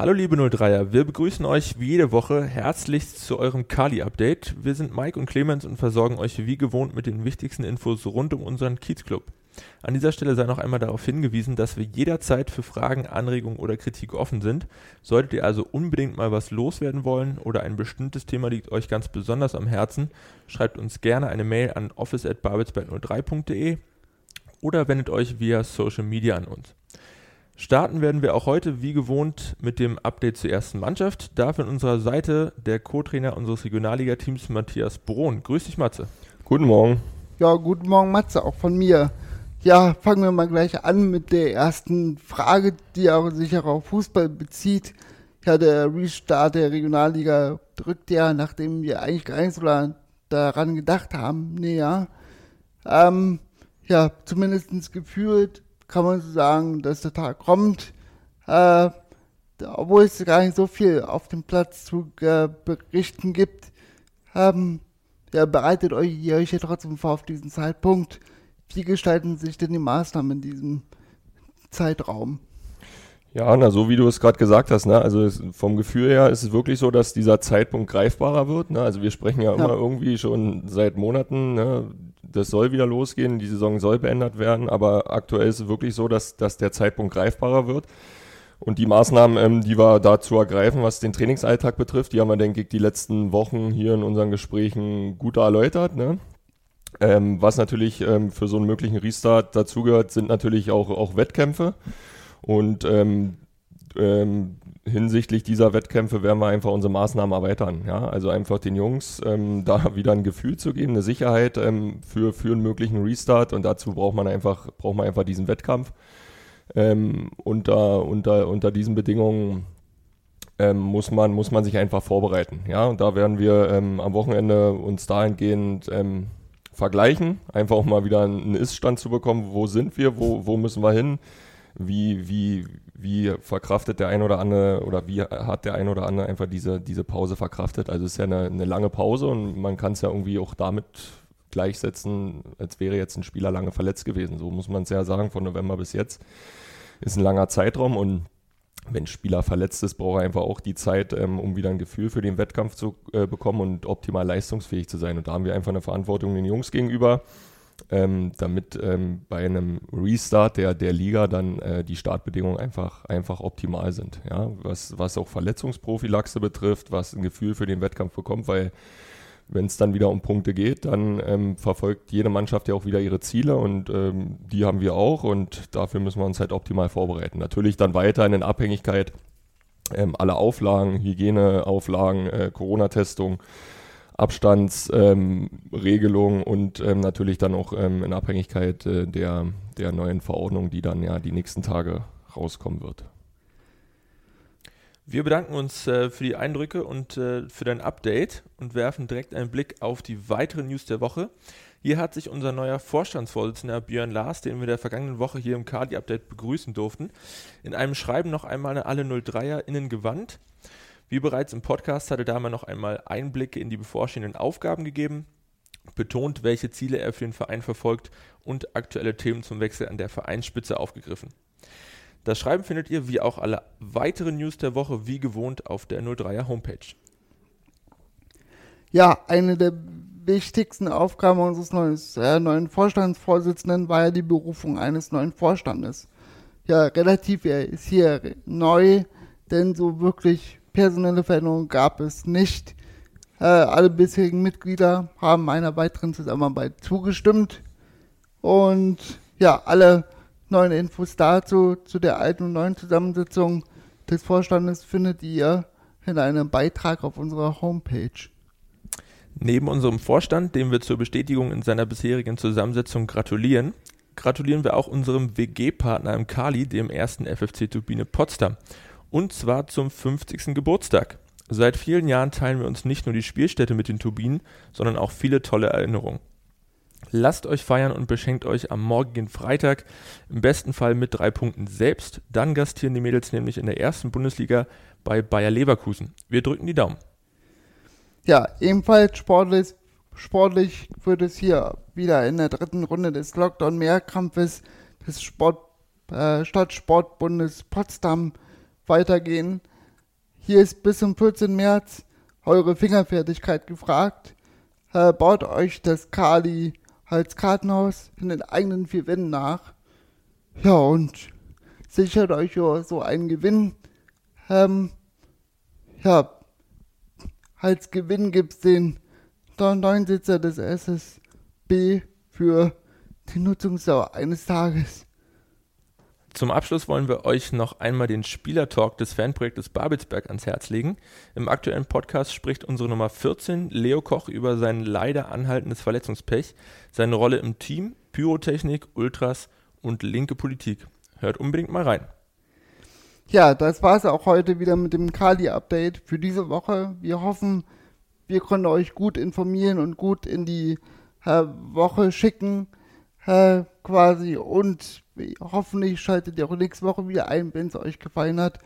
Hallo liebe 03er, wir begrüßen euch wie jede Woche herzlichst zu eurem Kali-Update. Wir sind Mike und Clemens und versorgen euch wie gewohnt mit den wichtigsten Infos rund um unseren Kiezclub. An dieser Stelle sei noch einmal darauf hingewiesen, dass wir jederzeit für Fragen, Anregungen oder Kritik offen sind. Solltet ihr also unbedingt mal was loswerden wollen oder ein bestimmtes Thema liegt euch ganz besonders am Herzen, schreibt uns gerne eine Mail an office@babelsberg03.de oder wendet euch via Social Media an uns. Starten werden wir auch heute wie gewohnt mit dem Update zur ersten Mannschaft. Dafür an unserer Seite der Co-Trainer unseres Regionalliga-Teams Matthias Brohn. Grüß dich, Matze. Guten Morgen. Ja, guten Morgen, Matze, auch von mir. Ja, fangen wir mal gleich an mit der ersten Frage, die auch sich auch auf Fußball bezieht. Ja, der Restart der Regionalliga drückt ja, nachdem wir eigentlich gar nicht so daran gedacht haben, näher. Ähm, ja, zumindest gefühlt kann man so sagen, dass der Tag kommt. Äh, obwohl es gar nicht so viel auf dem Platz zu äh, berichten gibt, ähm, ja, bereitet euch, ihr euch ja trotzdem vor auf diesen Zeitpunkt. Wie gestalten sich denn die Maßnahmen in diesem Zeitraum? Ja, na, so wie du es gerade gesagt hast, ne? also es, vom Gefühl her ist es wirklich so, dass dieser Zeitpunkt greifbarer wird. Ne? Also wir sprechen ja, ja. immer irgendwie schon seit Monaten, ne? Das soll wieder losgehen, die Saison soll beendet werden, aber aktuell ist es wirklich so, dass, dass der Zeitpunkt greifbarer wird. Und die Maßnahmen, ähm, die wir dazu ergreifen, was den Trainingsalltag betrifft, die haben wir, denke ich, die letzten Wochen hier in unseren Gesprächen gut erläutert. Ne? Ähm, was natürlich ähm, für so einen möglichen Restart dazugehört, sind natürlich auch, auch Wettkämpfe. Und ähm, ähm, hinsichtlich dieser Wettkämpfe werden wir einfach unsere Maßnahmen erweitern. Ja? Also einfach den Jungs ähm, da wieder ein Gefühl zu geben, eine Sicherheit ähm, für, für einen möglichen Restart. Und dazu braucht man einfach, braucht man einfach diesen Wettkampf. Ähm, unter, unter, unter diesen Bedingungen ähm, muss, man, muss man sich einfach vorbereiten. Ja? Und da werden wir ähm, am Wochenende uns dahingehend ähm, vergleichen, einfach auch mal wieder einen Ist-Stand zu bekommen, wo sind wir, wo, wo müssen wir hin, wie, wie, wie verkraftet der ein oder andere oder wie hat der ein oder andere einfach diese, diese Pause verkraftet. Also es ist ja eine, eine lange Pause und man kann es ja irgendwie auch damit gleichsetzen, als wäre jetzt ein Spieler lange verletzt gewesen. So muss man es ja sagen, von November bis jetzt ist ein langer Zeitraum und wenn ein Spieler verletzt ist, braucht er einfach auch die Zeit, ähm, um wieder ein Gefühl für den Wettkampf zu äh, bekommen und optimal leistungsfähig zu sein. Und da haben wir einfach eine Verantwortung den Jungs gegenüber, ähm, damit ähm, bei einem Restart der, der Liga dann äh, die Startbedingungen einfach, einfach optimal sind. Ja? Was, was auch Verletzungsprophylaxe betrifft, was ein Gefühl für den Wettkampf bekommt, weil wenn es dann wieder um Punkte geht, dann ähm, verfolgt jede Mannschaft ja auch wieder ihre Ziele und ähm, die haben wir auch und dafür müssen wir uns halt optimal vorbereiten. Natürlich dann weiter in Abhängigkeit ähm, aller Auflagen, Hygieneauflagen, äh, Corona-Testung, Abstandsregelung ähm, und ähm, natürlich dann auch ähm, in Abhängigkeit äh, der, der neuen Verordnung, die dann ja die nächsten Tage rauskommen wird. Wir bedanken uns äh, für die Eindrücke und äh, für dein Update und werfen direkt einen Blick auf die weiteren News der Woche. Hier hat sich unser neuer Vorstandsvorsitzender Björn Lars, den wir der vergangenen Woche hier im Kadi-Update begrüßen durften, in einem Schreiben noch einmal an alle 03er-Innen gewandt. Wie bereits im Podcast hatte Dahmer noch einmal Einblicke in die bevorstehenden Aufgaben gegeben, betont, welche Ziele er für den Verein verfolgt und aktuelle Themen zum Wechsel an der Vereinsspitze aufgegriffen. Das Schreiben findet ihr wie auch alle weiteren News der Woche wie gewohnt auf der 03er Homepage. Ja, eine der wichtigsten Aufgaben unseres neues, äh, neuen Vorstandsvorsitzenden war ja die Berufung eines neuen Vorstandes. Ja, relativ, er ist hier neu, denn so wirklich personelle Veränderungen gab es nicht. Äh, alle bisherigen Mitglieder haben einer weiteren Zusammenarbeit zugestimmt. Und ja, alle neuen Infos dazu, zu der alten und neuen Zusammensetzung des Vorstandes, findet ihr in einem Beitrag auf unserer Homepage. Neben unserem Vorstand, dem wir zur Bestätigung in seiner bisherigen Zusammensetzung gratulieren, gratulieren wir auch unserem WG-Partner im Kali, dem ersten FFC Turbine Potsdam. Und zwar zum 50. Geburtstag. Seit vielen Jahren teilen wir uns nicht nur die Spielstätte mit den Turbinen, sondern auch viele tolle Erinnerungen. Lasst euch feiern und beschenkt euch am morgigen Freitag im besten Fall mit drei Punkten selbst. Dann gastieren die Mädels nämlich in der ersten Bundesliga bei Bayer Leverkusen. Wir drücken die Daumen. Ja, ebenfalls sportlich, sportlich wird es hier wieder in der dritten Runde des Lockdown-Mehrkampfes des Sport, äh, Stadtsportbundes Potsdam weitergehen. Hier ist bis zum 14. März eure Fingerfertigkeit gefragt. Äh, baut euch das Kali als Kartenhaus in den eigenen vier Wänden nach. Ja, und sichert euch so einen Gewinn. Ähm, ja, als Gewinn gibt es den neuen Sitzer des SSB für die Nutzungsdauer eines Tages. Zum Abschluss wollen wir euch noch einmal den Spielertalk des Fanprojektes Babelsberg ans Herz legen. Im aktuellen Podcast spricht unsere Nummer 14, Leo Koch, über sein leider anhaltendes Verletzungspech, seine Rolle im Team, Pyrotechnik, Ultras und linke Politik. Hört unbedingt mal rein. Ja, das war es auch heute wieder mit dem Kali-Update für diese Woche. Wir hoffen, wir konnten euch gut informieren und gut in die äh, Woche schicken, äh, quasi. Und hoffentlich schaltet ihr auch nächste Woche wieder ein, wenn es euch gefallen hat.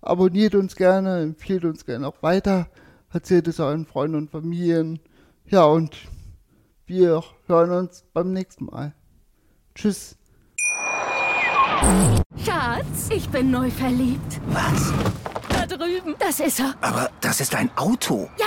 Abonniert uns gerne, empfiehlt uns gerne auch weiter, erzählt es euren Freunden und Familien. Ja, und wir hören uns beim nächsten Mal. Tschüss. Schatz, ich bin neu verliebt. Was? Da drüben. Das ist er. Aber das ist ein Auto. Ja,